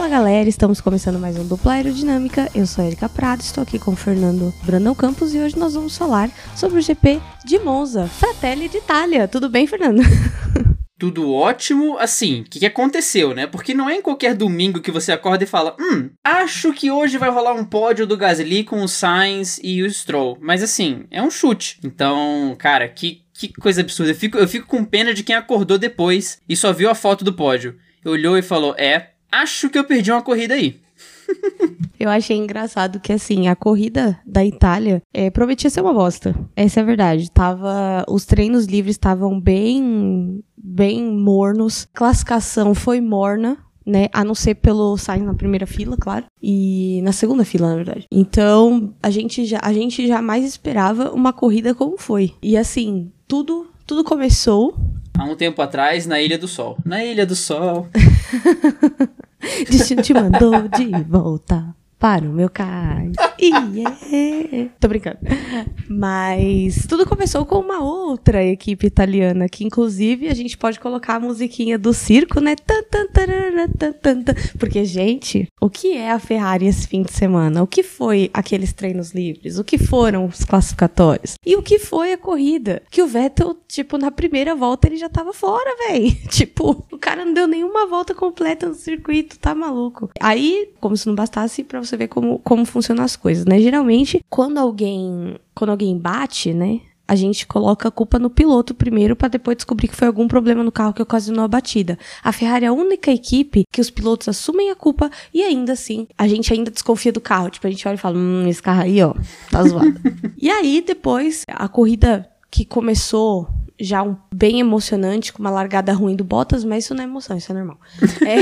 Fala galera, estamos começando mais um Dupla Aerodinâmica. Eu sou Erika Prado, estou aqui com o Fernando Brandão Campos e hoje nós vamos falar sobre o GP de Monza, Fratelli d'Italia. Tudo bem, Fernando? tudo ótimo, assim, o que, que, aconteceu, né? Porque não é em qualquer domingo que você acorda e fala, hum, acho que hoje vai rolar um pódio do Gasly com o Sainz e o Stroll. Mas assim, é um chute. Então, cara, que, que coisa absurda. Eu fico, eu fico com pena de quem acordou depois e só viu a foto do pódio. Olhou e falou, é, acho que eu perdi uma corrida aí. Eu achei engraçado que, assim, a corrida da Itália é, prometia ser uma bosta. Essa é a verdade. Tava, os treinos livres estavam bem, bem mornos. Classificação foi morna. Né, a não ser pelo Sainz na primeira fila, claro, e na segunda fila, na verdade. Então, a gente já a gente jamais esperava uma corrida como foi. E assim, tudo tudo começou há um tempo atrás na Ilha do Sol. Na Ilha do Sol. Destino te mandou de volta para o meu cais. Yeah. Tô brincando. Mas tudo começou com uma outra equipe italiana, que inclusive a gente pode colocar a musiquinha do circo, né? Porque, gente, o que é a Ferrari esse fim de semana? O que foi aqueles treinos livres? O que foram os classificatórios? E o que foi a corrida? Que o Vettel, tipo, na primeira volta ele já tava fora, velho. Tipo, o cara não deu nenhuma volta completa no circuito, tá maluco. Aí, como se não bastasse, pra você ver como, como funcionam as coisas, né? Geralmente, quando alguém, quando alguém bate, né? a gente coloca a culpa no piloto primeiro para depois descobrir que foi algum problema no carro que ocasionou a batida. A Ferrari é a única equipe que os pilotos assumem a culpa e ainda assim a gente ainda desconfia do carro. Tipo, a gente olha e fala: hum, esse carro aí, ó, tá zoado. e aí depois a corrida que começou já um, bem emocionante, com uma largada ruim do Bottas, mas isso não é emoção, isso é normal. É,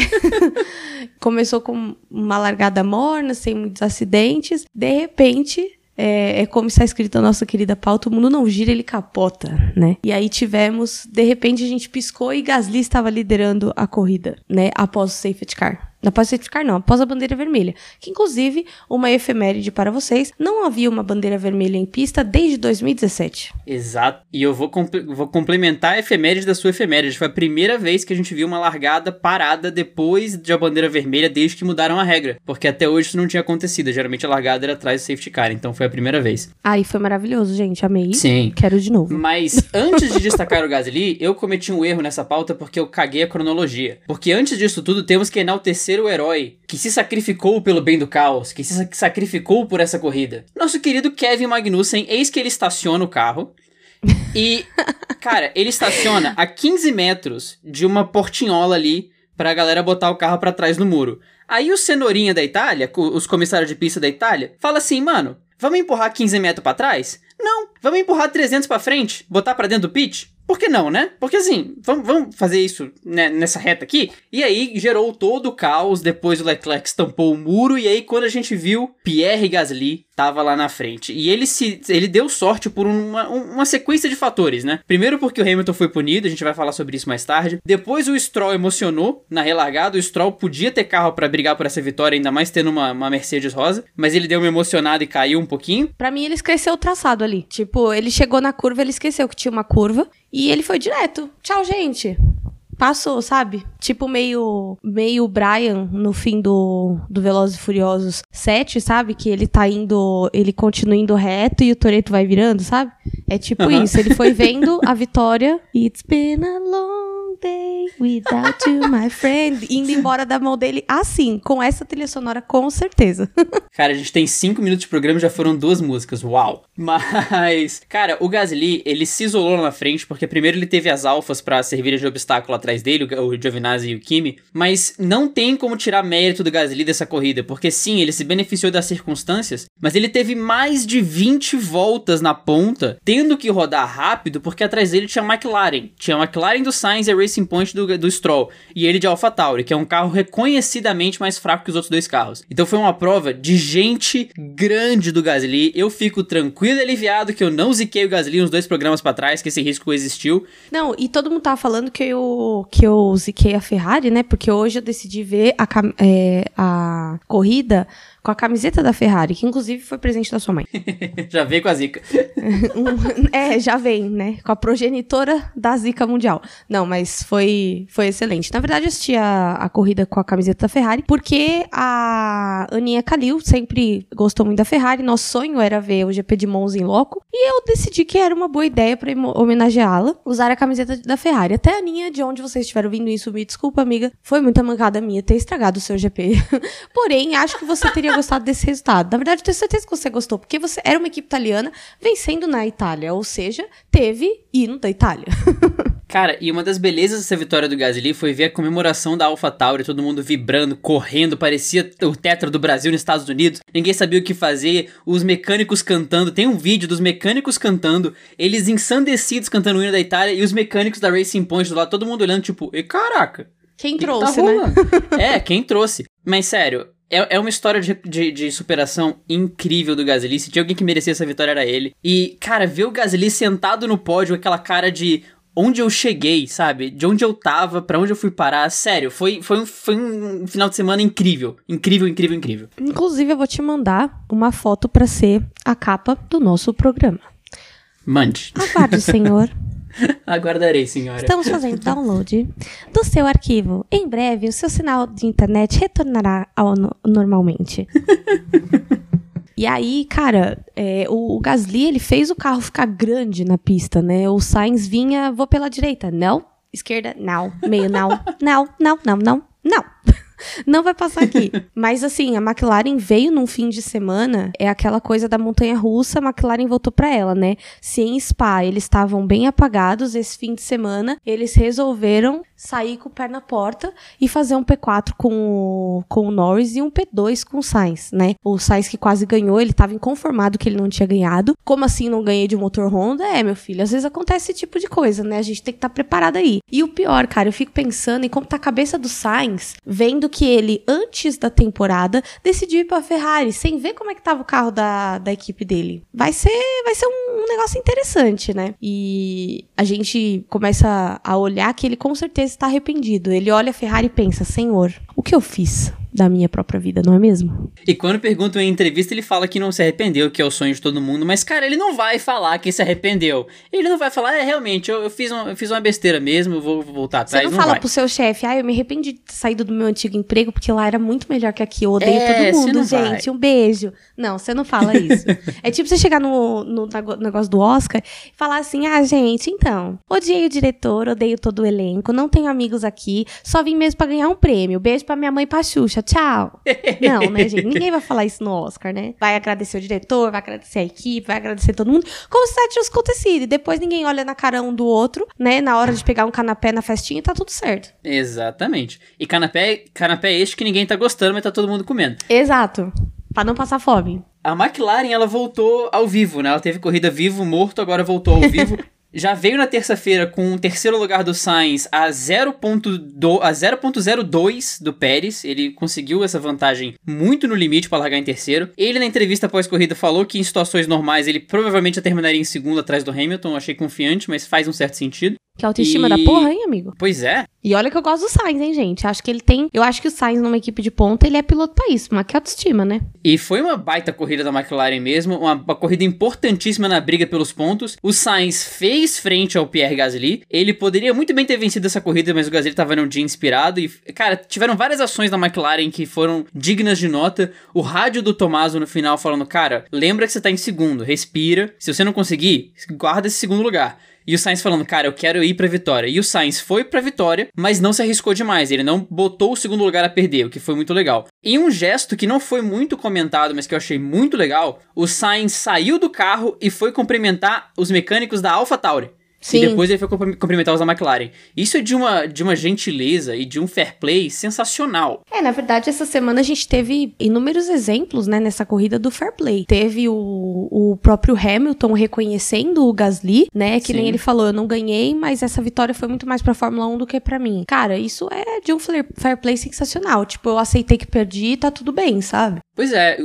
começou com uma largada morna, sem muitos acidentes. De repente, é, é, como está escrito na nossa querida pauta, o mundo não gira, ele capota, né? E aí tivemos, de repente a gente piscou e Gasly estava liderando a corrida, né? Após o safety car. Não após certificar, não, após a bandeira vermelha. Que, inclusive, uma efeméride para vocês, não havia uma bandeira vermelha em pista desde 2017. Exato. E eu vou, comp vou complementar a efeméride da sua efeméride. Foi a primeira vez que a gente viu uma largada parada depois de a bandeira vermelha, desde que mudaram a regra. Porque até hoje isso não tinha acontecido. Geralmente a largada era atrás do safety car. Então foi a primeira vez. Aí foi maravilhoso, gente. Amei. Sim. Quero de novo. Mas antes de destacar o Gasly, eu cometi um erro nessa pauta porque eu caguei a cronologia. Porque antes disso tudo, temos que enaltecer o herói que se sacrificou pelo bem do caos, que se sacrificou por essa corrida. Nosso querido Kevin Magnussen, eis que ele estaciona o carro. E, cara, ele estaciona a 15 metros de uma portinhola ali pra galera botar o carro para trás no muro. Aí o cenourinha da Itália, os comissários de pista da Itália, fala assim, mano, vamos empurrar 15 metros para trás? Não, vamos empurrar 300 para frente, botar para dentro do pit? Por que não, né? Porque assim, vamos, fazer isso né, nessa reta aqui. E aí gerou todo o caos. Depois o Leclerc estampou o muro. E aí, quando a gente viu, Pierre Gasly tava lá na frente. E ele se ele deu sorte por uma, uma sequência de fatores, né? Primeiro porque o Hamilton foi punido, a gente vai falar sobre isso mais tarde. Depois o Stroll emocionou na relargada. O Stroll podia ter carro para brigar por essa vitória, ainda mais tendo uma, uma Mercedes rosa. Mas ele deu uma emocionada e caiu um pouquinho. Para mim, ele esqueceu o traçado ali. Tipo, ele chegou na curva, ele esqueceu que tinha uma curva. E ele foi direto. Tchau, gente. Passou, sabe? Tipo meio meio Brian no fim do, do Velozes e Furiosos 7, sabe? Que ele tá indo, ele continua indo reto e o Toreto vai virando, sabe? É tipo uhum. isso, ele foi vendo a vitória. It's been a long day without you, my friend. Indo embora da mão dele assim, com essa trilha sonora, com certeza. cara, a gente tem cinco minutos de programa e já foram duas músicas. Uau! Mas, cara, o Gasly, ele se isolou lá na frente, porque primeiro ele teve as alfas para servir de obstáculo atrás dele, o Giovinazzi e o Kimi, mas não tem como tirar mérito do Gasly dessa corrida, porque sim, ele se beneficiou das circunstâncias, mas ele teve mais de 20 voltas na ponta, tendo que rodar rápido, porque atrás dele tinha a McLaren. Tinha a McLaren do Sainz e a Racing Point do, do Stroll, e ele de AlphaTauri, que é um carro reconhecidamente mais fraco que os outros dois carros. Então foi uma prova de gente grande do Gasly. Eu fico tranquilo e aliviado que eu não ziquei o Gasly uns dois programas para trás, que esse risco existiu. Não, e todo mundo tava falando que eu, que eu ziquei a Ferrari, né? Porque hoje eu decidi ver a, é, a corrida com a camiseta da Ferrari, que inclusive foi presente da sua mãe. já veio com a zica. é, já vem, né? Com a progenitora da zica mundial. Não, mas foi, foi excelente. Na verdade, eu assisti a, a corrida com a camiseta da Ferrari, porque a Aninha Kalil sempre gostou muito da Ferrari. Nosso sonho era ver o GP de Monza em loco. E eu decidi que era uma boa ideia para homenageá-la, usar a camiseta da Ferrari. Até a Aninha, de onde vocês estiveram ouvindo isso, me desculpa, amiga. Foi muita mancada minha ter estragado o seu GP. Porém, acho que você teria gostado desse resultado. Na verdade, eu tenho certeza que você gostou, porque você era uma equipe italiana vencendo na Itália. Ou seja, teve hino da Itália. Cara, e uma das belezas dessa vitória do Gasly foi ver a comemoração da AlphaTauri, todo mundo vibrando, correndo, parecia o tetra do Brasil nos Estados Unidos. Ninguém sabia o que fazer, os mecânicos cantando. Tem um vídeo dos mecânicos cantando, eles ensandecidos cantando o hino da Itália e os mecânicos da Racing Point do lado, todo mundo olhando tipo, e caraca. Quem que trouxe, que tá né? é, quem trouxe. Mas sério, é, é uma história de, de, de, superação incrível do Gasly. Se tinha alguém que merecia essa vitória, era ele. E, cara, ver o Gasly sentado no pódio, aquela cara de onde eu cheguei, sabe? De onde eu tava, para onde eu fui parar. Sério, foi, foi, um, foi um final de semana incrível. Incrível, incrível, incrível. Inclusive, eu vou te mandar uma foto para ser a capa do nosso programa. Mande. Aguarde, senhor. Aguardarei, senhora. Estamos fazendo download do seu arquivo. Em breve, o seu sinal de internet retornará ao no normalmente. E aí, cara, é, o, o, Gasly, ele fez o carro ficar grande na pista, né? O Sainz vinha, vou pela direita. Não. Esquerda, não. Meio, não. Não, não, não, não, não. Não vai passar aqui. Mas assim, a McLaren veio num fim de semana, é aquela coisa da montanha russa, a McLaren voltou para ela, né? Se em Spa eles estavam bem apagados esse fim de semana, eles resolveram sair com o pé na porta e fazer um P4 com o, com o Norris e um P2 com o Sainz, né? O Sainz que quase ganhou, ele estava inconformado que ele não tinha ganhado. Como assim não ganhei de motor Honda? É, meu filho, às vezes acontece esse tipo de coisa, né? A gente tem que estar tá preparado aí. E o pior, cara, eu fico pensando em como tá a cabeça do Sainz, vendo que ele, antes da temporada, decidiu ir pra Ferrari, sem ver como é que tava o carro da, da equipe dele. Vai ser, vai ser um, um negócio interessante, né? E a gente começa a olhar que ele com certeza está arrependido. Ele olha a Ferrari e pensa: Senhor, o que eu fiz? Da minha própria vida, não é mesmo? E quando perguntam em entrevista, ele fala que não se arrependeu, que é o sonho de todo mundo, mas cara, ele não vai falar que se arrependeu. Ele não vai falar, é, realmente, eu, eu fiz, uma, eu fiz uma besteira mesmo, eu vou voltar atrás. Você não, não fala vai. pro seu chefe, ah, eu me arrependi de ter saído do meu antigo emprego, porque lá era muito melhor que aqui, eu odeio é, todo mundo, gente, vai. um beijo. Não, você não fala isso. é tipo você chegar no, no negócio do Oscar e falar assim, ah, gente, então, odiei o diretor, odeio todo o elenco, não tenho amigos aqui, só vim mesmo para ganhar um prêmio. Beijo pra minha mãe e pra Xuxa, tchau. Não, né, gente? Ninguém vai falar isso no Oscar, né? Vai agradecer o diretor, vai agradecer a equipe, vai agradecer todo mundo, como se nada tivesse acontecido. E depois ninguém olha na cara um do outro, né? Na hora de pegar um canapé na festinha, tá tudo certo. Exatamente. E canapé, canapé este que ninguém tá gostando, mas tá todo mundo comendo. Exato. Pra não passar fome. A McLaren, ela voltou ao vivo, né? Ela teve corrida vivo, morto, agora voltou ao vivo. já veio na terça-feira com o terceiro lugar do Sainz a 0.02 do Pérez. Ele conseguiu essa vantagem muito no limite para largar em terceiro. Ele, na entrevista pós-corrida, falou que em situações normais ele provavelmente terminaria em segundo atrás do Hamilton. achei confiante, mas faz um certo sentido. Que autoestima e... da porra, hein, amigo? Pois é. E olha que eu gosto do Sainz, hein, gente? Acho que ele tem. Eu acho que o Sainz, numa equipe de ponta, ele é piloto pra isso, mas que autoestima, né? E foi uma baita corrida da McLaren mesmo, uma, uma, corrida importantíssima na briga pelos pontos. O Sainz fez frente ao Pierre Gasly. Ele poderia muito bem ter vencido essa corrida, mas o Gasly tava num dia inspirado. E, cara, tiveram várias ações da McLaren que foram dignas de nota. O rádio do Tomaso no final falando: cara, lembra que você tá em segundo, respira. Se você não conseguir, guarda esse segundo lugar. E o Sainz falando, cara, eu quero ir pra vitória. E o Sainz foi pra vitória, mas não se arriscou demais. Ele não botou o segundo lugar a perder, o que foi muito legal. E um gesto que não foi muito comentado, mas que eu achei muito legal, o Sainz saiu do carro e foi cumprimentar os mecânicos da AlphaTauri. Sim. E depois ele foi cumprimentar os da McLaren. Isso é de uma, de uma gentileza e de um fair play sensacional. É, na verdade, essa semana a gente teve inúmeros exemplos, né, nessa corrida do fair play. Teve o, o próprio Hamilton reconhecendo o Gasly, né, que Sim. nem ele falou, eu não ganhei, mas essa vitória foi muito mais pra Fórmula 1 do que para mim. Cara, isso é de um fair play sensacional. Tipo, eu aceitei que perdi e tá tudo bem, sabe? Pois é,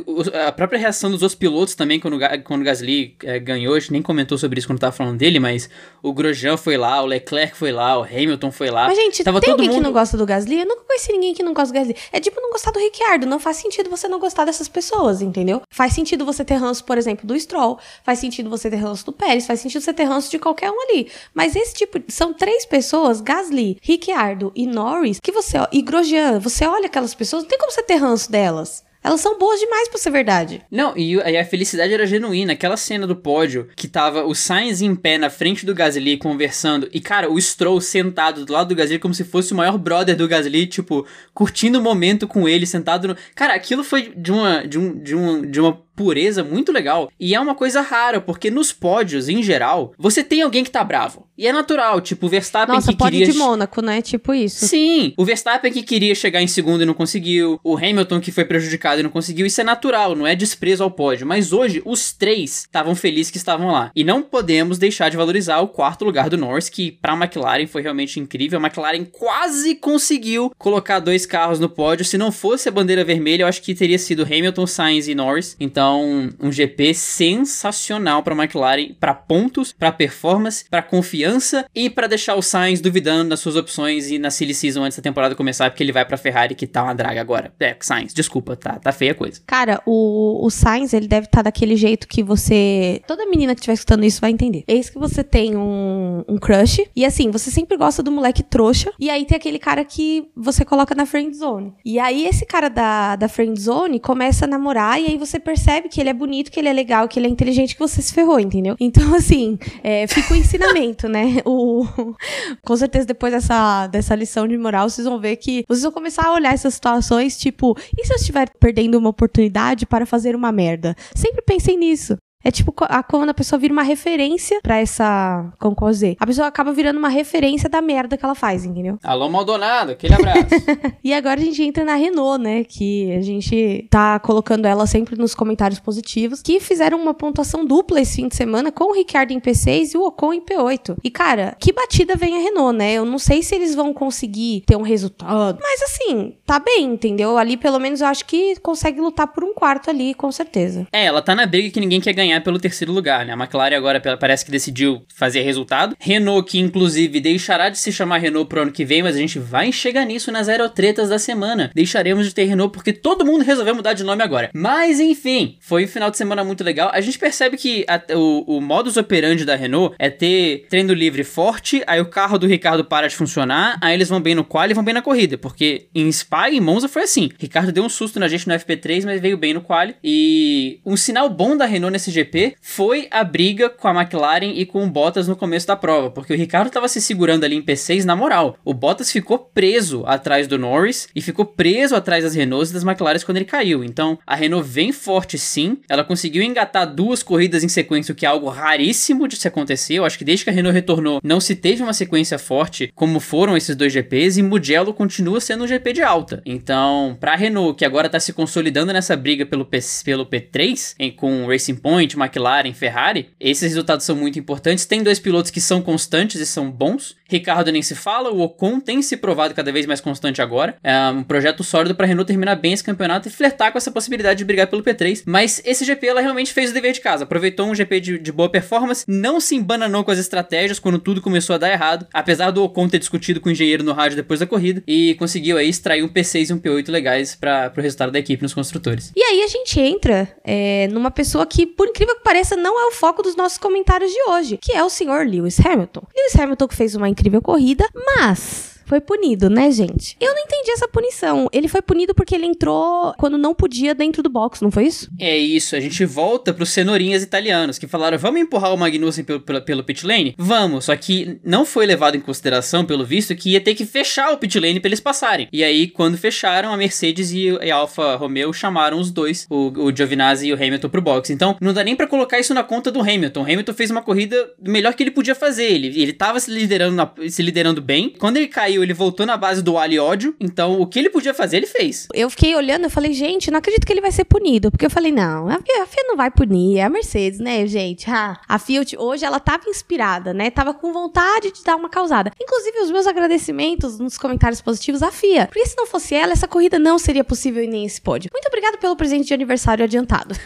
a própria reação dos outros pilotos também, quando, quando o Gasly é, ganhou, a gente nem comentou sobre isso quando tava falando dele, mas o Grosjean foi lá, o Leclerc foi lá, o Hamilton foi lá. Mas, gente, tava tem alguém mundo... que não gosta do Gasly? Eu nunca conheci ninguém que não gosta do Gasly. É tipo não gostar do Ricciardo, não faz sentido você não gostar dessas pessoas, entendeu? Faz sentido você ter ranço, por exemplo, do Stroll, faz sentido você ter ranço do Pérez, faz sentido você ter ranço de qualquer um ali. Mas esse tipo, são três pessoas, Gasly, Ricciardo e Norris, que você, ó, e Grosjean, você olha aquelas pessoas, não tem como você ter ranço delas. Elas são boas demais pra ser verdade. Não, e a felicidade era genuína. Aquela cena do pódio que tava o Sainz em pé na frente do Gasly conversando e, cara, o Stroll sentado do lado do Gasly como se fosse o maior brother do Gasly, tipo, curtindo o momento com ele, sentado no... Cara, aquilo foi de uma, de um, de um, de uma pureza muito legal. E é uma coisa rara, porque nos pódios, em geral, você tem alguém que tá bravo. E é natural, tipo, o Verstappen Nossa, que queria... Nossa, de Mônaco, né? Tipo isso. Sim, o Verstappen que queria chegar em segundo e não conseguiu, o Hamilton que foi prejudicado e não conseguiu, isso é natural, não é desprezo ao pódio. Mas hoje, os três estavam felizes que estavam lá. E não podemos deixar de valorizar o quarto lugar do Norris, que pra McLaren foi realmente incrível. A McLaren quase conseguiu colocar dois carros no pódio. Se não fosse a bandeira vermelha, eu acho que teria sido Hamilton, Sainz e Norris. Então, então, um GP sensacional para McLaren, para pontos, para performance, para confiança e para deixar o Sainz duvidando nas suas opções e na silly season antes da temporada começar, porque ele vai para Ferrari que tá uma draga agora. É, Sainz, desculpa, tá, tá feia a coisa. Cara, o, o Sainz, ele deve estar tá daquele jeito que você, toda menina que estiver escutando isso vai entender. Eis que você tem um, um crush e assim, você sempre gosta do moleque trouxa e aí tem aquele cara que você coloca na friend zone. E aí esse cara da, da friend zone começa a namorar e aí você percebe percebe que ele é bonito, que ele é legal, que ele é inteligente, que você se ferrou, entendeu? Então, assim, é, fica o ensinamento, né? O, com certeza, depois dessa, dessa lição de moral, vocês vão ver que vocês vão começar a olhar essas situações, tipo, e se eu estiver perdendo uma oportunidade para fazer uma merda? Sempre pensem nisso. É tipo a, quando a pessoa vira uma referência pra essa. Como dizer? A pessoa acaba virando uma referência da merda que ela faz, entendeu? Alô, Maldonado, aquele abraço. e agora a gente entra na Renault, né? Que a gente tá colocando ela sempre nos comentários positivos. Que fizeram uma pontuação dupla esse fim de semana com o Ricardo em P6 e o Ocon em P8. E, cara, que batida vem a Renault, né? Eu não sei se eles vão conseguir ter um resultado. Mas assim, tá bem, entendeu? Ali, pelo menos, eu acho que consegue lutar por um quarto ali, com certeza. É, ela tá na briga que ninguém quer ganhar ganhar pelo terceiro lugar, né? A McLaren agora parece que decidiu fazer resultado. Renault, que inclusive deixará de se chamar Renault pro ano que vem, mas a gente vai chegar nisso nas aerotretas da semana. Deixaremos de ter Renault porque todo mundo resolveu mudar de nome agora. Mas enfim, foi um final de semana muito legal. A gente percebe que a, o, o modus operandi da Renault é ter treino livre forte, aí o carro do Ricardo para de funcionar, aí eles vão bem no quali e vão bem na corrida, porque em Spa e em Monza foi assim. Ricardo deu um susto na gente no FP3, mas veio bem no quali. E um sinal bom da Renault nesse GP GP foi a briga com a McLaren e com o Bottas no começo da prova, porque o Ricardo estava se segurando ali em P6 na moral. O Bottas ficou preso atrás do Norris e ficou preso atrás das Renaults e das McLaren quando ele caiu. Então a Renault vem forte sim, ela conseguiu engatar duas corridas em sequência, o que é algo raríssimo de se acontecer. Eu acho que desde que a Renault retornou, não se teve uma sequência forte como foram esses dois GPs e Mugello continua sendo um GP de alta. Então, para a Renault, que agora está se consolidando nessa briga pelo, P, pelo P3, em, com Racing Point, McLaren, Ferrari, esses resultados são muito importantes. Tem dois pilotos que são constantes e são bons. Ricardo nem se fala, o Ocon tem se provado cada vez mais constante agora. É um projeto sólido para Renault terminar bem esse campeonato e flertar com essa possibilidade de brigar pelo P3. Mas esse GP ela realmente fez o dever de casa. Aproveitou um GP de, de boa performance, não se embananou com as estratégias quando tudo começou a dar errado, apesar do Ocon ter discutido com o engenheiro no rádio depois da corrida e conseguiu aí extrair um P6 e um P8 legais para o resultado da equipe nos construtores. E aí a gente entra é, numa pessoa que, por incrível incrível que pareça, não é o foco dos nossos comentários de hoje, que é o senhor Lewis Hamilton. Lewis Hamilton que fez uma incrível corrida, mas foi punido, né, gente? Eu não entendi essa punição. Ele foi punido porque ele entrou quando não podia dentro do box, não foi isso? É isso, a gente volta pros cenourinhas italianos que falaram: vamos empurrar o Magnussen pelo, pelo, pelo pit lane? Vamos, só que não foi levado em consideração, pelo visto, que ia ter que fechar o pit lane pra eles passarem. E aí, quando fecharam, a Mercedes e a Alfa Romeo chamaram os dois, o, o Giovinazzi e o Hamilton, pro box. Então, não dá nem para colocar isso na conta do Hamilton. O Hamilton fez uma corrida melhor que ele podia fazer. Ele, ele tava se liderando, na, se liderando bem. Quando ele caiu, saiu, ele voltou na base do alho e ódio. Então, o que ele podia fazer, ele fez. Eu fiquei olhando, eu falei, gente, não acredito que ele vai ser punido. Porque eu falei, não, a FIA, não vai punir, é a Mercedes, né, gente? Ah, a Fiat hoje, ela tava inspirada, né? Tava com vontade de dar uma causada. Inclusive, os meus agradecimentos nos comentários positivos à FIA. Porque se não fosse ela, essa corrida não seria possível e nem esse pódio. Muito obrigada pelo presente de aniversário adiantado.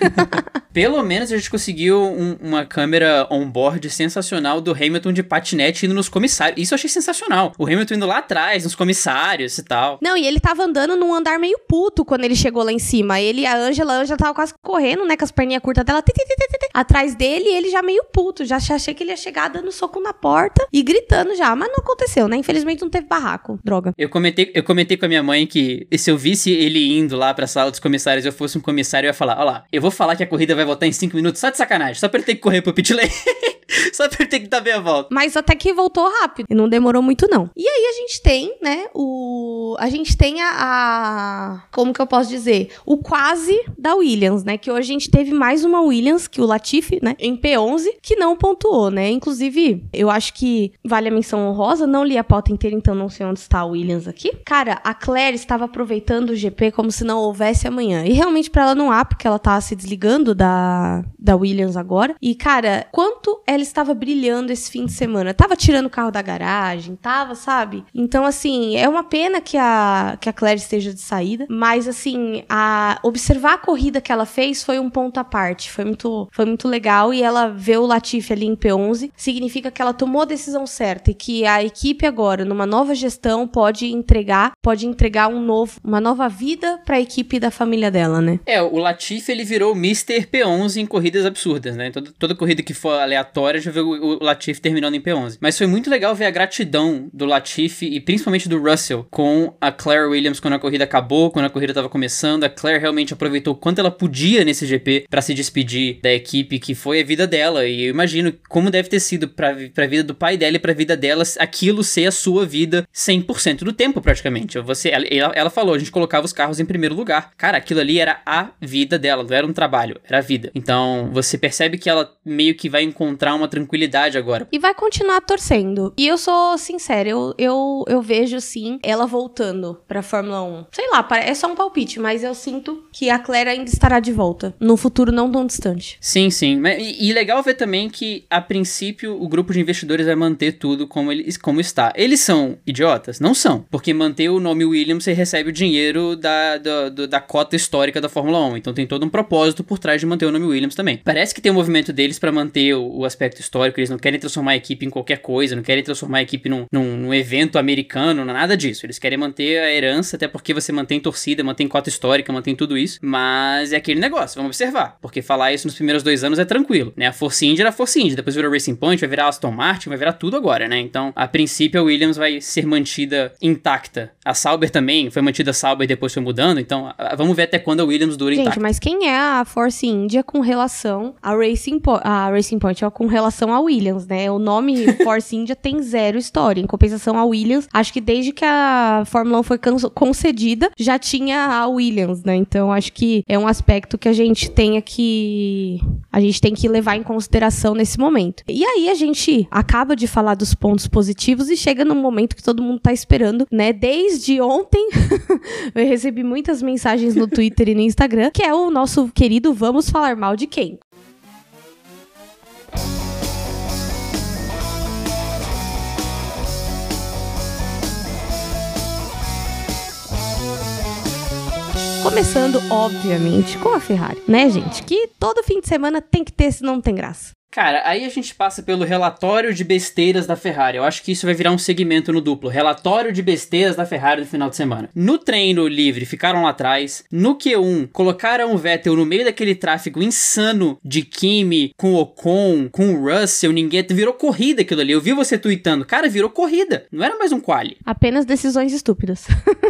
Pelo menos a gente conseguiu um, uma câmera on-board sensacional do Hamilton de patinete indo nos comissários. Isso eu achei sensacional. O Hamilton indo lá atrás, nos comissários e tal. Não, e ele tava andando num andar meio puto quando ele chegou lá em cima. Ele e a Angela, a Angela tava quase correndo, né, com as perninhas curtas dela, tit, tit, tit, atrás dele, ele já meio puto. Já achei que ele ia chegar dando soco na porta e gritando já. Mas não aconteceu, né? Infelizmente não teve barraco. Droga. Eu comentei, eu comentei com a minha mãe que se eu visse ele indo lá pra sala dos comissários eu fosse um comissário, eu ia falar: Ó lá, eu vou falar que a corrida vai voltar em 5 minutos só de sacanagem, só pra ele ter que correr pro pit lane. Só pra ele ter que dar volta. Mas até que voltou rápido. E não demorou muito, não. E aí a gente tem, né, o... A gente tem a, a... Como que eu posso dizer? O quase da Williams, né? Que hoje a gente teve mais uma Williams, que o Latifi, né? Em P11, que não pontuou, né? Inclusive, eu acho que vale a menção honrosa. Não li a pauta inteira, então não sei onde está a Williams aqui. Cara, a Claire estava aproveitando o GP como se não houvesse amanhã. E realmente para ela não há, porque ela tá se desligando da, da Williams agora. E, cara, quanto ela estava brilhando esse fim de semana. Tava tirando o carro da garagem, tava, sabe? Então, assim, é uma pena que a, que a Claire esteja de saída, mas, assim, a observar a corrida que ela fez foi um ponto à parte. Foi muito, foi muito legal e ela vê o Latifi ali em P11, significa que ela tomou a decisão certa e que a equipe agora, numa nova gestão, pode entregar, pode entregar um novo, uma nova vida para a equipe da família dela, né? É, o Latifi ele virou Mr. P11 em corridas absurdas, né? Toda, toda corrida que for aleatória já ver o, o Latifi terminando em P11. Mas foi muito legal ver a gratidão do Latifi e principalmente do Russell com a Claire Williams quando a corrida acabou, quando a corrida estava começando. A Claire realmente aproveitou quanto ela podia nesse GP para se despedir da equipe que foi a vida dela. E eu imagino como deve ter sido pra, pra vida do pai dela e pra vida dela aquilo ser a sua vida 100% do tempo, praticamente. Você, ela, ela falou, a gente colocava os carros em primeiro lugar. Cara, aquilo ali era a vida dela, não era um trabalho, era a vida. Então você percebe que ela meio que vai encontrar uma tranquilidade agora. E vai continuar torcendo. E eu sou sincera, eu, eu, eu vejo sim ela voltando pra Fórmula 1. Sei lá, é só um palpite, mas eu sinto que a Claire ainda estará de volta. No futuro não tão distante. Sim, sim. E, e legal ver também que, a princípio, o grupo de investidores vai manter tudo como, ele, como está. Eles são idiotas? Não são. Porque manter o nome Williams, você recebe o dinheiro da, da, da cota histórica da Fórmula 1. Então tem todo um propósito por trás de manter o nome Williams também. Parece que tem um movimento deles para manter o, o aspecto histórico, eles não querem transformar a equipe em qualquer coisa, não querem transformar a equipe num, num, num, evento americano, nada disso. Eles querem manter a herança, até porque você mantém torcida, mantém cota histórica, mantém tudo isso. Mas é aquele negócio, vamos observar. Porque falar isso nos primeiros dois anos é tranquilo, né? A Force India era a Force India, depois virou Racing Point, vai virar Aston Martin, vai virar tudo agora, né? Então, a princípio, a Williams vai ser mantida intacta. A Sauber também foi mantida Sauber e depois foi mudando, então vamos ver até quando a Williams dura Gente, intacta. mas quem é a Force India com relação a Racing, po a Racing Point, ó, com relação a Williams, né? O nome Force India tem zero história. Em compensação, a Williams, acho que desde que a Fórmula 1 foi concedida, já tinha a Williams, né? Então, acho que é um aspecto que a gente tem que a gente tem que levar em consideração nesse momento. E aí a gente acaba de falar dos pontos positivos e chega no momento que todo mundo tá esperando, né? Desde ontem, eu recebi muitas mensagens no Twitter e no Instagram, que é o nosso querido Vamos Falar Mal de Quem? Começando, obviamente, com a Ferrari, né, gente? Que todo fim de semana tem que ter, senão não tem graça. Cara, aí a gente passa pelo relatório de besteiras da Ferrari. Eu acho que isso vai virar um segmento no duplo. Relatório de besteiras da Ferrari no final de semana. No treino livre, ficaram lá atrás. No Q1, colocaram o Vettel no meio daquele tráfego insano de Kimi, com o Ocon, com o Russell, ninguém. Virou corrida aquilo ali. Eu vi você tweetando. Cara, virou corrida. Não era mais um quali. Apenas decisões estúpidas.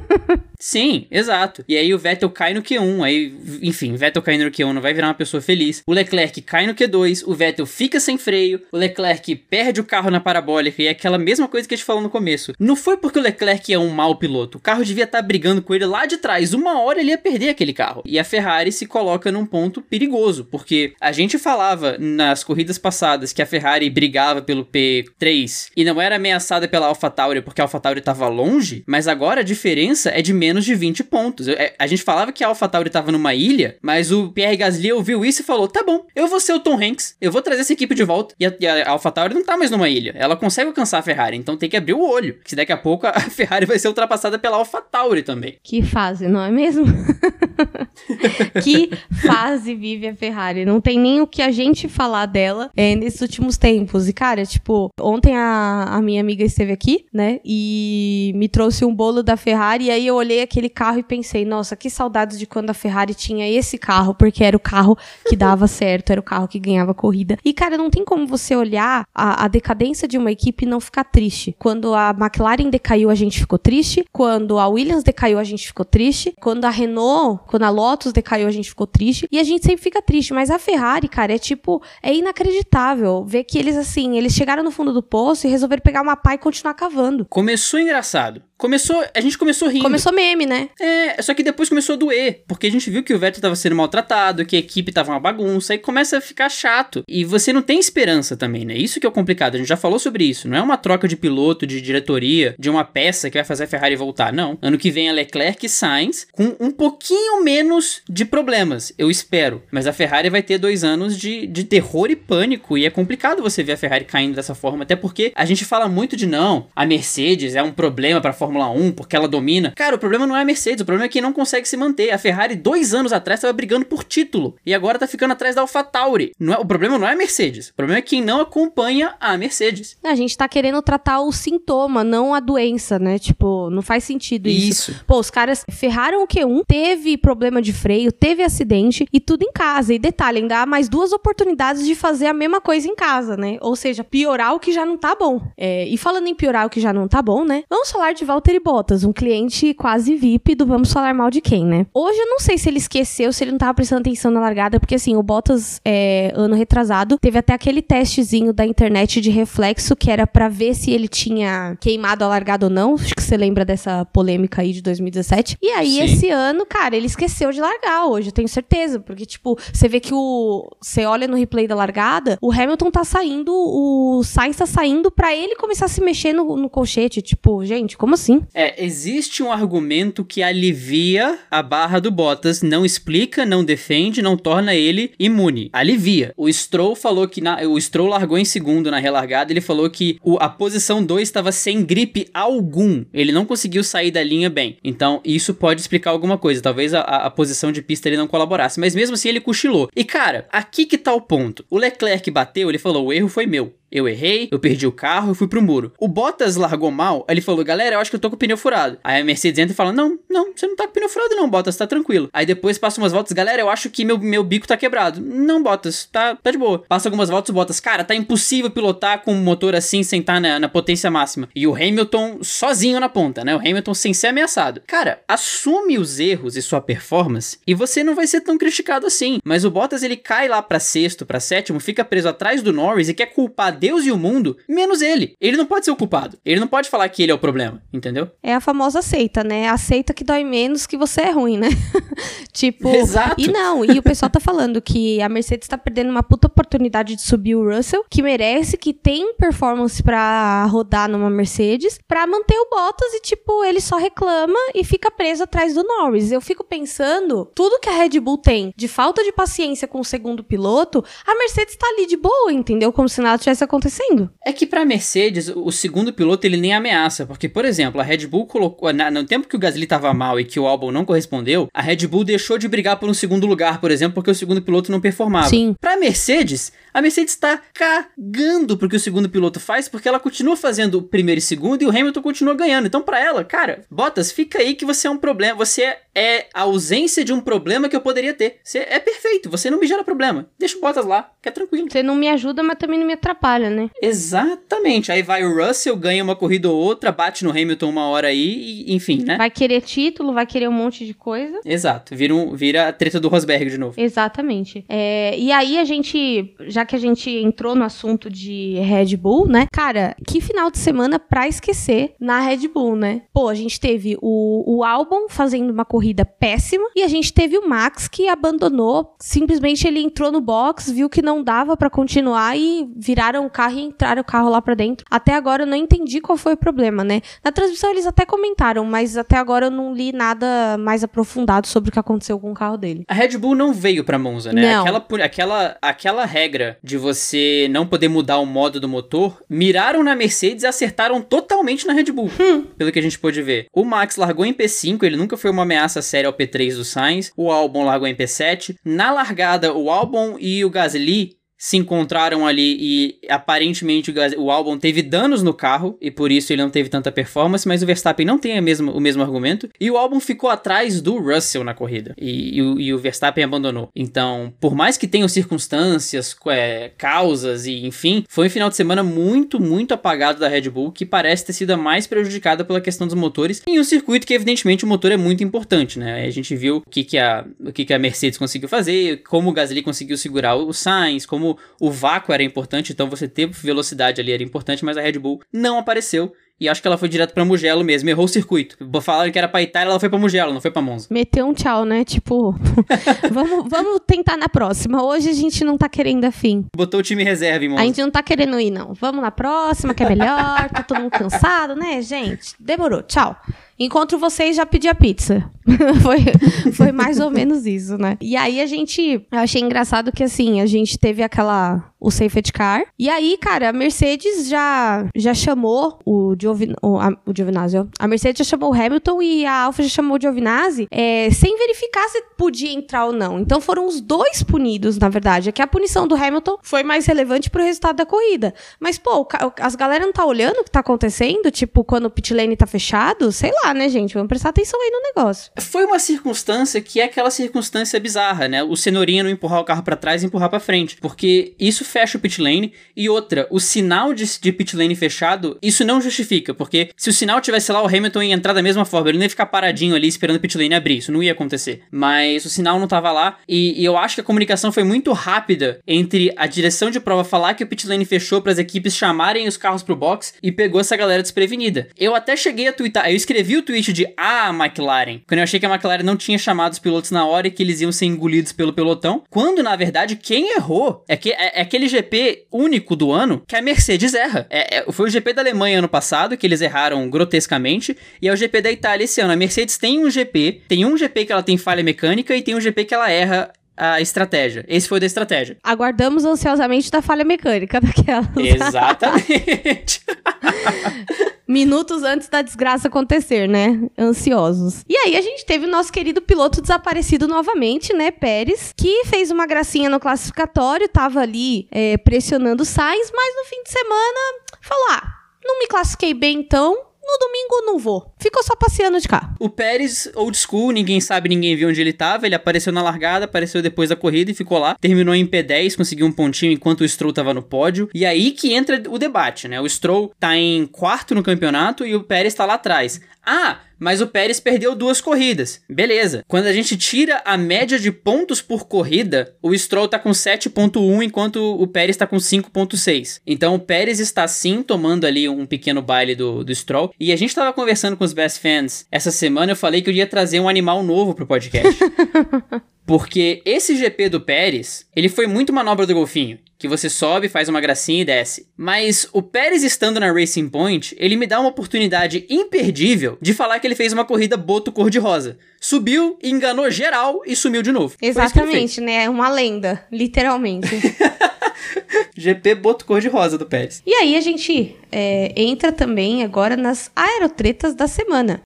Sim, exato. E aí o Vettel cai no Q1. Aí, enfim, Vettel caindo no Q1 não vai virar uma pessoa feliz. O Leclerc cai no Q2. O Vettel fica sem freio, o Leclerc perde o carro na parabólica e é aquela mesma coisa que a gente falou no começo. Não foi porque o Leclerc é um mau piloto, o carro devia estar tá brigando com ele lá de trás, uma hora ele ia perder aquele carro. E a Ferrari se coloca num ponto perigoso, porque a gente falava nas corridas passadas que a Ferrari brigava pelo P3 e não era ameaçada pela AlphaTauri porque a AlphaTauri estava longe, mas agora a diferença é de menos de 20 pontos. É, a gente falava que a AlphaTauri estava numa ilha, mas o Pierre Gasly ouviu isso e falou: "Tá bom, eu vou ser o Tom Hanks, eu vou trazer essa equipe de volta". E a, a AlphaTauri não tá mais numa ilha, ela consegue alcançar a Ferrari, então tem que abrir o olho, que daqui a pouco a Ferrari vai ser ultrapassada pela AlphaTauri também. Que fase, não é mesmo? que fase vive a Ferrari? Não tem nem o que a gente falar dela é, nesses últimos tempos. E, cara, tipo, ontem a, a minha amiga esteve aqui, né? E me trouxe um bolo da Ferrari. E aí eu olhei aquele carro e pensei, nossa, que saudades de quando a Ferrari tinha esse carro, porque era o carro que dava certo, era o carro que ganhava corrida. E, cara, não tem como você olhar a, a decadência de uma equipe e não ficar triste. Quando a McLaren decaiu, a gente ficou triste. Quando a Williams decaiu, a gente ficou triste. Quando a Renault, quando a Lotus decaiu, a gente ficou triste. E a gente sempre fica triste. Mas a Ferrari, cara, é tipo, é inacreditável ver que eles, assim, eles chegaram no fundo do poço e resolveram pegar uma pá e continuar cavando. Começou engraçado. Começou, a gente começou rindo. Começou meme, né? É, só que depois começou a doer, porque a gente viu que o Vettel tava sendo maltratado, que a equipe tava uma bagunça, e começa a ficar chato. E você não tem esperança também, né? Isso que é o complicado, a gente já falou sobre isso. Não é uma troca de piloto, de diretoria, de uma peça que vai fazer a Ferrari voltar, não. Ano que vem a Leclerc e Sainz com um pouquinho menos de problemas, eu espero. Mas a Ferrari vai ter dois anos de, de terror e pânico, e é complicado você ver a Ferrari caindo dessa forma, até porque a gente fala muito de não, a Mercedes é um problema pra Fórmula 1 porque ela domina. Cara, o problema não é a Mercedes, o problema é quem não consegue se manter. A Ferrari, dois anos atrás, estava brigando por título e agora tá ficando atrás da AlphaTauri. Não é, o problema não é a Mercedes, o problema é quem não acompanha a Mercedes. A gente tá querendo tratar o sintoma, não a doença, né? Tipo, não faz sentido isso. isso. Pô, os caras ferraram o Q1, teve problema de freio, teve acidente e tudo em casa. E detalhe, ainda há mais duas oportunidades de fazer a mesma coisa em casa, né? Ou seja, piorar o que já não tá bom. É, e falando em piorar o que já não tá bom, né? Vamos falar de Valtteri Bottas. Um cliente quase VIP do Vamos Falar Mal de Quem, né? Hoje eu não sei se ele esqueceu, se ele não tava prestando atenção na largada, porque assim, o Bottas, é, ano retrasado, teve até aquele testezinho da internet de reflexo que era para ver se ele tinha queimado a largada ou não. Acho que você lembra dessa polêmica aí de 2017. E aí, Sim. esse ano, cara, ele esqueceu de largar hoje, eu tenho certeza. Porque, tipo, você vê que o. Você olha no replay da largada, o Hamilton tá saindo, o Sainz tá saindo para ele começar a se mexer no, no colchete. Tipo, gente, como assim? É, é, existe um argumento que alivia a barra do Bottas, não explica, não defende, não torna ele imune. Alivia. O Stroll falou que na, o Stroll largou em segundo na relargada, ele falou que o, a posição 2 estava sem gripe algum. Ele não conseguiu sair da linha bem. Então, isso pode explicar alguma coisa. Talvez a, a, a posição de pista ele não colaborasse, mas mesmo assim ele cochilou. E cara, aqui que tá o ponto. O Leclerc bateu, ele falou: "O erro foi meu". Eu errei, eu perdi o carro, eu fui pro muro. O Bottas largou mal, ele falou, galera, eu acho que eu tô com o pneu furado. Aí a Mercedes entra e fala, não, não, você não tá com o pneu furado não, Bottas, tá tranquilo. Aí depois passa umas voltas, galera, eu acho que meu, meu bico tá quebrado. Não, Bottas, tá, tá de boa. Passa algumas voltas, Bottas, cara, tá impossível pilotar com um motor assim, sem estar tá na, na potência máxima. E o Hamilton sozinho na ponta, né? O Hamilton sem ser ameaçado. Cara, assume os erros e sua performance e você não vai ser tão criticado assim. Mas o Bottas, ele cai lá pra sexto, pra sétimo, fica preso atrás do Norris e quer culpar Deus e o mundo, menos ele. Ele não pode ser o culpado. Ele não pode falar que ele é o problema, entendeu? É a famosa aceita, né? Aceita que dói menos que você é ruim, né? tipo. Exato. E não, e o pessoal tá falando que a Mercedes tá perdendo uma puta oportunidade de subir o Russell, que merece, que tem performance para rodar numa Mercedes, para manter o Bottas e, tipo, ele só reclama e fica preso atrás do Norris. Eu fico pensando, tudo que a Red Bull tem de falta de paciência com o segundo piloto, a Mercedes tá ali de boa, entendeu? Como se nada tivesse acontecendo acontecendo? É que pra Mercedes, o segundo piloto ele nem ameaça, porque, por exemplo, a Red Bull colocou, na, no tempo que o Gasly tava mal e que o Albon não correspondeu, a Red Bull deixou de brigar por um segundo lugar, por exemplo, porque o segundo piloto não performava. Sim. Pra Mercedes, a Mercedes está cagando porque o segundo piloto faz, porque ela continua fazendo o primeiro e segundo e o Hamilton continua ganhando. Então, para ela, cara, Bottas, fica aí que você é um problema. Você é a ausência de um problema que eu poderia ter. Você é perfeito, você não me gera problema. Deixa o Bottas lá, que é tranquilo. Você não me ajuda, mas também não me atrapalha, né? Exatamente. Aí vai o Russell, ganha uma corrida ou outra, bate no Hamilton uma hora aí, e, enfim, né? Vai querer título, vai querer um monte de coisa. Exato. Vira, um, vira a treta do Rosberg de novo. Exatamente. É, e aí a gente, já que a gente entrou no assunto de Red Bull, né? Cara, que final de semana pra esquecer na Red Bull, né? Pô, a gente teve o, o álbum fazendo uma corrida péssima e a gente teve o Max que abandonou. Simplesmente ele entrou no box, viu que não dava para continuar e viraram o carro e entraram o carro lá para dentro. Até agora eu não entendi qual foi o problema, né? Na transmissão eles até comentaram, mas até agora eu não li nada mais aprofundado sobre o que aconteceu com o carro dele. A Red Bull não veio pra Monza, né? Não. Aquela, aquela, aquela regra de você não poder mudar o modo do motor, miraram na Mercedes e acertaram totalmente na Red Bull, pelo que a gente pôde ver. O Max largou em P5, ele nunca foi uma ameaça séria ao P3 do Sainz. O Albon largou em P7. Na largada, o Albon e o Gasly se encontraram ali e aparentemente o, Albon teve danos no carro e por isso ele não teve tanta performance, mas o Verstappen não tem mesma, o mesmo argumento. E o Albon ficou atrás do Russell na corrida e, e o, e o Verstappen abandonou. Então, por mais que tenham circunstâncias, é, causas e enfim, foi um final de semana muito, muito apagado da Red Bull que parece ter sido a mais prejudicada pela questão dos motores em um circuito que evidentemente o motor é muito importante, né? A gente viu o que, que, a, o que, que a Mercedes conseguiu fazer, como o Gasly conseguiu segurar o Sainz, como o vácuo era importante, então você ter velocidade ali era importante, mas a Red Bull não apareceu. E acho que ela foi direto pra Mugello mesmo, errou o circuito. Falaram que era pra Itália, ela foi pra Mugello, não foi pra Monza. Meteu um tchau, né? Tipo, vamos, vamos tentar na próxima. Hoje a gente não tá querendo afim. Botou o time reserva em Monza. A gente não tá querendo ir, não. Vamos na próxima, que é melhor. Tá todo mundo cansado, né, gente? Demorou. Tchau. Encontro vocês já pedi a pizza. foi, foi mais ou menos isso, né? E aí a gente. Eu achei engraçado que assim, a gente teve aquela. O safety car. E aí, cara, a Mercedes já, já chamou o, Giovin, o, a, o Giovinazzi. A Mercedes já chamou o Hamilton e a Alfa já chamou o Giovinazzi é, sem verificar se podia entrar ou não. Então foram os dois punidos, na verdade. É que a punição do Hamilton foi mais relevante pro resultado da corrida. Mas, pô, as galera não tá olhando o que tá acontecendo? Tipo, quando o pit lane tá fechado? Sei lá, né, gente? Vamos prestar atenção aí no negócio. Foi uma circunstância que é aquela circunstância bizarra, né? O cenourinha não empurrar o carro pra trás e empurrar pra frente. Porque isso fecha o pit lane. E outra, o sinal de, de pit lane fechado, isso não justifica. Porque se o sinal tivesse lá, o Hamilton ia entrar da mesma forma. Ele não ia ficar paradinho ali esperando o pit lane abrir. Isso não ia acontecer. Mas o sinal não tava lá. E, e eu acho que a comunicação foi muito rápida entre a direção de prova falar que o pit lane fechou para as equipes chamarem os carros pro box e pegou essa galera desprevenida. Eu até cheguei a twittar, eu escrevi o tweet de ah, McLaren, quando eu achei que a McLaren não tinha chamado os pilotos na hora e que eles iam ser engolidos pelo pelotão, quando na verdade quem errou é, que, é, é aquele GP único do ano que a Mercedes erra. É, é- foi o GP da Alemanha ano passado que eles erraram grotescamente e é o GP da Itália esse ano. A Mercedes tem um GP, tem um GP que ela tem falha mecânica e tem um GP que ela erra a estratégia. Esse foi o da estratégia. Aguardamos ansiosamente da falha mecânica daquela. Exatamente. Minutos antes da desgraça acontecer, né? Ansiosos. E aí a gente teve o nosso querido piloto desaparecido novamente, né? Pérez, que fez uma gracinha no classificatório, tava ali é, pressionando o Sainz, mas no fim de semana falou: ah, não me classifiquei bem então. No domingo não vou. Ficou só passeando de carro. O Pérez, old school, ninguém sabe, ninguém viu onde ele tava. Ele apareceu na largada, apareceu depois da corrida e ficou lá. Terminou em P10, conseguiu um pontinho enquanto o Stroll tava no pódio. E aí que entra o debate, né? O Stroll tá em quarto no campeonato e o Pérez tá lá atrás. Ah, mas o Pérez perdeu duas corridas. Beleza. Quando a gente tira a média de pontos por corrida, o Stroll tá com 7.1 enquanto o Pérez tá com 5.6. Então o Pérez está sim tomando ali um pequeno baile do, do Stroll. E a gente tava conversando com os best fans essa semana, eu falei que eu ia trazer um animal novo pro podcast. Porque esse GP do Pérez, ele foi muito manobra do golfinho. Que você sobe, faz uma gracinha e desce. Mas o Pérez estando na Racing Point, ele me dá uma oportunidade imperdível de falar que ele fez uma corrida boto cor-de-rosa. Subiu, enganou geral e sumiu de novo. Exatamente, né? É uma lenda, literalmente. GP boto cor-de-rosa do Pérez. e aí a gente é, entra também agora nas aerotretas da semana.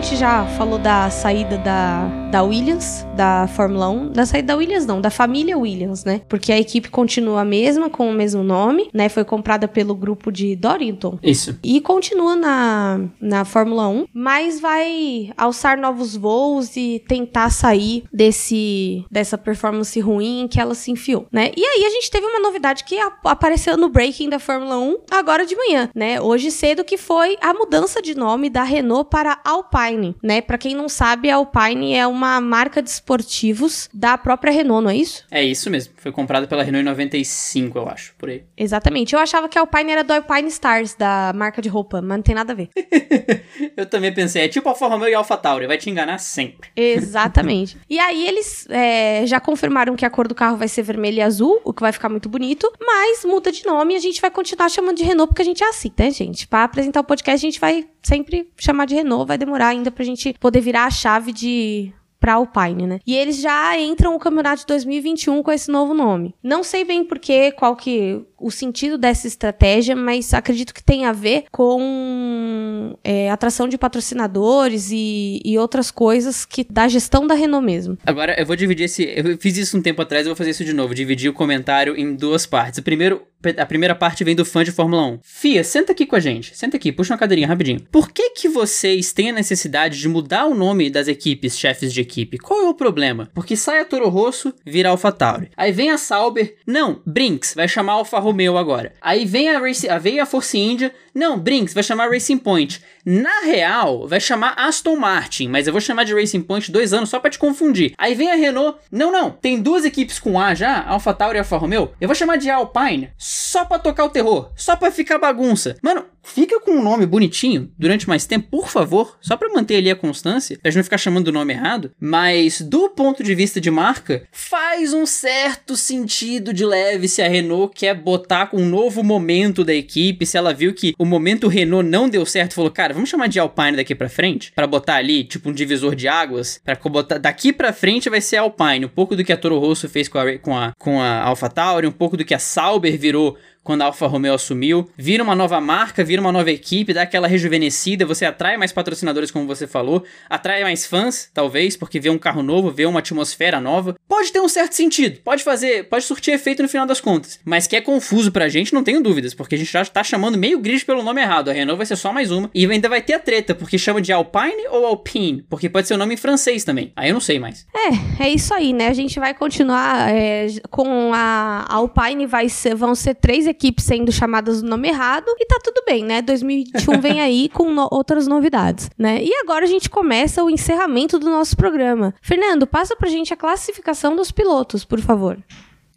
Gente já falou da saída da, da Williams, da Fórmula 1, da saída da Williams não, da família Williams, né? Porque a equipe continua a mesma, com o mesmo nome, né? Foi comprada pelo grupo de Dorrington. Isso. E continua na, na Fórmula 1, mas vai alçar novos voos e tentar sair desse dessa performance ruim que ela se enfiou, né? E aí a gente teve uma novidade que apareceu no breaking da Fórmula 1 agora de manhã, né? Hoje cedo que foi a mudança de nome da Renault para Alpine, né? Para quem não sabe, a Alpine é uma marca de esportivos da própria Renault, não é isso? É isso mesmo. Foi comprada pela Renault em 95, eu acho, por aí. Exatamente. Eu achava que a Alpine era do Alpine Stars, da marca de roupa, mas não tem nada a ver. eu também pensei, é tipo Alfa Romeo e Alfa Tauri, vai te enganar sempre. Exatamente. e aí eles é, já confirmaram que a cor do carro vai ser vermelho e azul, o que vai ficar muito bonito, mas muda de nome e a gente vai continuar chamando de Renault porque a gente é assim, né, gente? Para apresentar o podcast, a gente vai sempre chamar de Renault, vai demorar ainda pra gente poder virar a chave de para Alpine, né? E eles já entram no campeonato de 2021 com esse novo nome. Não sei bem porquê, qual que o sentido dessa estratégia, mas acredito que tem a ver com é, atração de patrocinadores e, e, outras coisas que da gestão da Renault mesmo. Agora eu vou dividir esse, eu fiz isso um tempo atrás, eu vou fazer isso de novo, dividir o comentário em duas partes. O primeiro a primeira parte vem do fã de Fórmula 1. Fia, senta aqui com a gente. Senta aqui, puxa uma cadeirinha rapidinho. Por que que vocês têm a necessidade de mudar o nome das equipes, chefes de equipe? Qual é o problema? Porque sai a Toro Rosso, vira AlphaTauri. Aí vem a Sauber, não, Brinks, vai chamar Alfa Romeo agora. Aí vem a, Race, vem a Force India, não, Brinks, vai chamar Racing Point. Na real, vai chamar Aston Martin, mas eu vou chamar de Racing Point dois anos só para te confundir. Aí vem a Renault, não, não, tem duas equipes com A já, AlphaTauri e Alfa Romeo. Eu vou chamar de Alpine só para tocar o terror, só para ficar bagunça. Mano, fica com um nome bonitinho durante mais tempo, por favor, só para manter ali a constância, pra gente não ficar chamando o nome errado. Mas do ponto de vista de marca, faz um certo sentido de leve se a Renault quer botar com um novo momento da equipe, se ela viu que o momento Renault não deu certo, falou, cara, vamos chamar de Alpine daqui para frente, para botar ali tipo um divisor de águas, para botar daqui para frente vai ser Alpine, um pouco do que a Toro Rosso fez com a com a com a AlphaTauri, um pouco do que a Sauber virou quando a Alfa Romeo assumiu. Vira uma nova marca, vira uma nova equipe, dá aquela rejuvenescida, você atrai mais patrocinadores, como você falou, atrai mais fãs, talvez, porque vê um carro novo, vê uma atmosfera nova. Pode ter um certo sentido, pode fazer, pode surtir efeito no final das contas. Mas que é confuso pra gente, não tenho dúvidas, porque a gente já tá chamando meio grid pelo nome errado. A Renault vai ser só mais uma. E ainda vai ter a treta, porque chama de Alpine ou Alpine, porque pode ser o nome em francês também. Aí eu não sei mais. É, é isso aí, né? A gente vai continuar é, com a Alpine, vai ser, vão ser três equipes sendo chamadas do nome errado e tá tudo bem, né? 2021 vem aí com no outras novidades, né? E agora a gente começa o encerramento do nosso programa. Fernando, passa pra gente a classificação dos pilotos, por favor.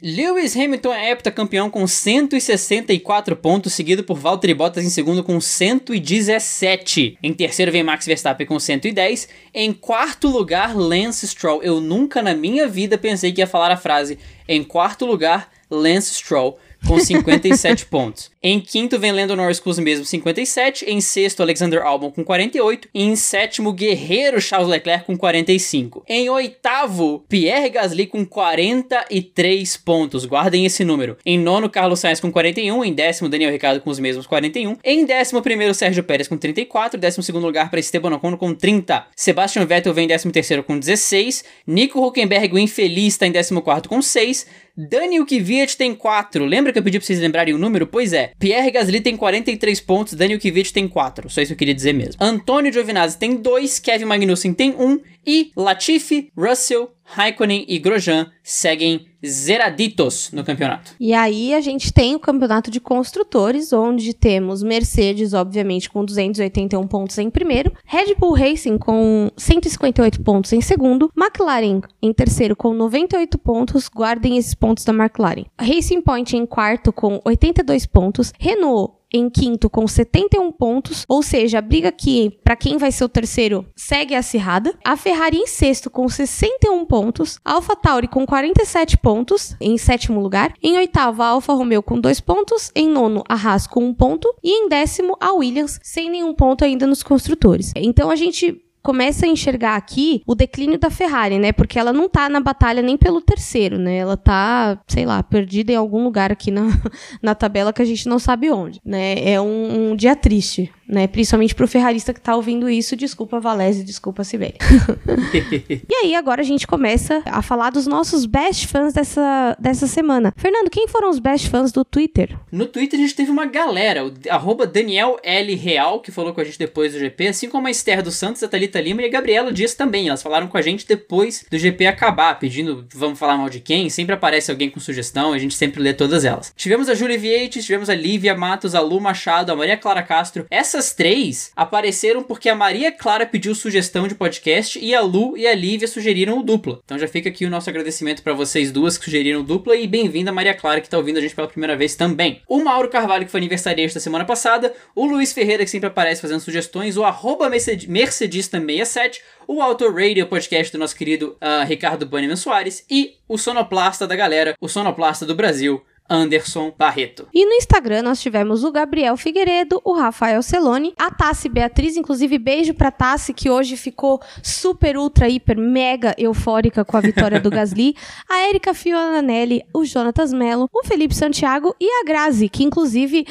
Lewis Hamilton é heptacampeão com 164 pontos, seguido por Valtteri Bottas em segundo com 117. Em terceiro vem Max Verstappen com 110. Em quarto lugar, Lance Stroll. Eu nunca na minha vida pensei que ia falar a frase em quarto lugar, Lance Stroll com 57 pontos. Em quinto vem Lando Norris com os mesmos 57, em sexto Alexander Albon com 48 e em sétimo Guerreiro Charles Leclerc com 45. Em oitavo, Pierre Gasly com 43 pontos, guardem esse número. Em nono, Carlos Sainz com 41, em décimo Daniel Ricciardo com os mesmos 41, em décimo primeiro Sérgio Pérez com 34, décimo segundo lugar para Esteban Ocon com 30. Sebastian Vettel vem em décimo terceiro com 16, Nico Huckenberg o infeliz está em décimo quarto com 6, Daniel Kvyat tem 4. Lembra que eu pedi pra vocês lembrarem o número? Pois é. Pierre Gasly tem 43 pontos, Daniel Kvyat tem 4. Só isso que eu queria dizer mesmo. Antônio Giovinazzi tem 2, Kevin Magnussen tem 1 um, e Latifi, Russell, Raikkonen e Grosjean seguem zeraditos no campeonato. E aí a gente tem o campeonato de construtores, onde temos Mercedes, obviamente, com 281 pontos em primeiro, Red Bull Racing com 158 pontos em segundo, McLaren em terceiro com 98 pontos, guardem esses pontos da McLaren. Racing Point em quarto com 82 pontos, Renault em quinto com 71 pontos, ou seja, a briga aqui para quem vai ser o terceiro segue acirrada. A Ferrari em sexto com 61 pontos, AlphaTauri com 47 pontos em sétimo lugar, em oitavo a Alfa Romeo com 2 pontos, em nono a Haas com 1 um ponto e em décimo a Williams sem nenhum ponto ainda nos construtores. Então a gente começa a enxergar aqui o declínio da Ferrari, né? Porque ela não tá na batalha nem pelo terceiro, né? Ela tá, sei lá, perdida em algum lugar aqui na, na tabela que a gente não sabe onde, né? É um, um dia triste né? Principalmente pro ferrarista que tá ouvindo isso, desculpa Valese, desculpa Sibeli. e aí, agora a gente começa a falar dos nossos best fãs dessa, dessa semana. Fernando, quem foram os best fãs do Twitter? No Twitter a gente teve uma galera, o arroba Daniel L. Real, que falou com a gente depois do GP, assim como a Esther dos Santos, a Thalita Lima e a Gabriela Dias também. Elas falaram com a gente depois do GP acabar, pedindo vamos falar mal de quem. Sempre aparece alguém com sugestão, a gente sempre lê todas elas. Tivemos a Julia Vietes, tivemos a Lívia Matos, a Lu Machado, a Maria Clara Castro. Essas três apareceram porque a Maria Clara pediu sugestão de podcast e a Lu e a Lívia sugeriram o dupla. Então já fica aqui o nosso agradecimento para vocês duas que sugeriram o dupla e bem-vinda Maria Clara que tá ouvindo a gente pela primeira vez também. O Mauro Carvalho que foi aniversariante da semana passada, o Luiz Ferreira que sempre aparece fazendo sugestões, o arroba Mercedista67, o Auto Radio podcast do nosso querido uh, Ricardo Bannerman Soares e o sonoplasta da galera, o sonoplasta do Brasil, Anderson Barreto. E no Instagram nós tivemos o Gabriel Figueiredo, o Rafael Celone, a Tassi Beatriz, inclusive beijo pra Tassi, que hoje ficou super, ultra, hiper, mega eufórica com a vitória do Gasly, a Erika Fionanelli, o Jonatas Mello, o Felipe Santiago e a Grazi, que inclusive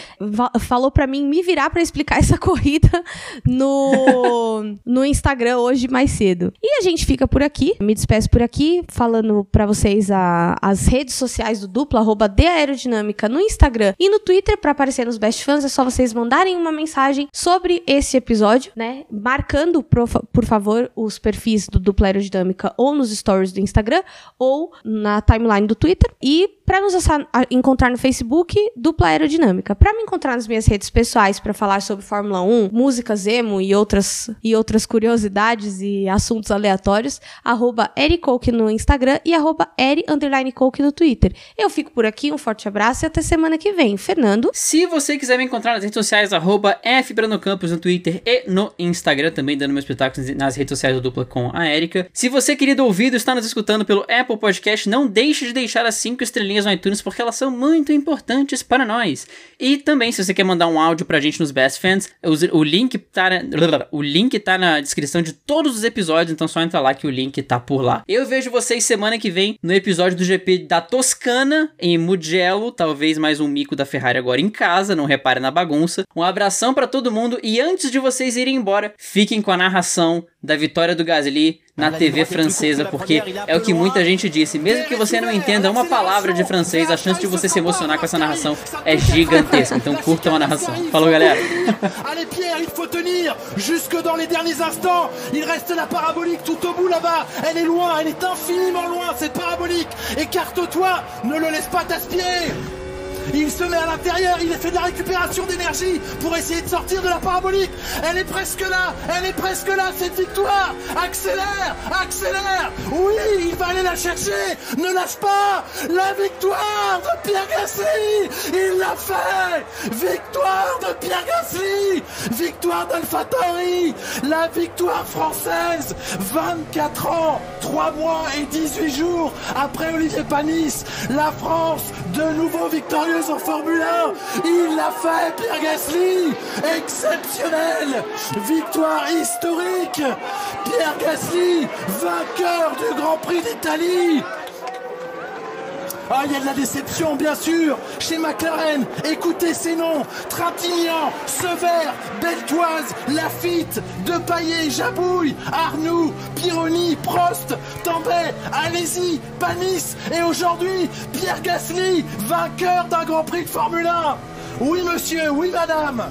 falou para mim me virar para explicar essa corrida no, no Instagram hoje mais cedo. E a gente fica por aqui, me despeço por aqui, falando para vocês a, as redes sociais do dupla, arroba Aerodinâmica no Instagram e no Twitter para aparecer nos Best Fans. É só vocês mandarem uma mensagem sobre esse episódio, né? Marcando, por favor, os perfis do Dupla Aerodinâmica ou nos stories do Instagram ou na timeline do Twitter. E para nos encontrar no Facebook, Dupla Aerodinâmica. Para me encontrar nas minhas redes pessoais para falar sobre Fórmula 1, músicas emo e outras, e outras curiosidades e assuntos aleatórios, arroba no Instagram e arroba no Twitter. Eu fico por aqui, um forte forte abraço e até semana que vem. Fernando? Se você quiser me encontrar nas redes sociais, arroba no Twitter e no Instagram, também dando meus espetáculos nas redes sociais do Dupla com a Erika. Se você, querido ouvido, está nos escutando pelo Apple Podcast, não deixe de deixar as 5 estrelinhas no iTunes, porque elas são muito importantes para nós. E também, se você quer mandar um áudio pra gente nos Best Fans, o link tá na, o link tá na descrição de todos os episódios, então só entra lá que o link tá por lá. Eu vejo vocês semana que vem no episódio do GP da Toscana, em Mugello talvez mais um mico da Ferrari agora em casa, não repare na bagunça. Um abração para todo mundo e antes de vocês irem embora, fiquem com a narração da vitória do Gasly na TV francesa, porque é o que muita gente disse. Mesmo que você não entenda uma palavra de francês, a chance de você se emocionar com essa narração é gigantesca. Então curtam a narração. Falou, galera. Allez Pierre, il faut tenir jusque dans les derniers instants. Il reste la parabolique tout au bout là-bas. Elle est loin, elle est infiniment loin cette parabolique. Écarte-toi, ne le laisse pas t'aspirer. Il se met à l'intérieur, il fait de la récupération d'énergie pour essayer de sortir de la parabolique. Elle est presque là, elle est presque là, cette victoire. Accélère, accélère. Oui, il va aller la chercher. Ne lâche pas. La victoire de Pierre Gasly. Il l'a fait. Victoire de Pierre Gasly. Victoire d'Alphatori. La victoire française. 24 ans, 3 mois et 18 jours après Olivier Panis. La France, de nouveau victorieuse en Formule 1. Il l'a fait, Pierre Gasly. Exceptionnel. Victoire historique. Pierre Gasly, vainqueur du Grand Prix d'Italie. Ah, il y a de la déception, bien sûr, chez McLaren. Écoutez ces noms Trintignant, Sever, Beltoise, Lafitte, Depaillé, Jabouille, Arnoux, Pironi, Prost, Tambay, Allez-y, Panis et aujourd'hui, Pierre Gasly, vainqueur d'un Grand Prix de Formule 1. Oui, monsieur, oui, madame.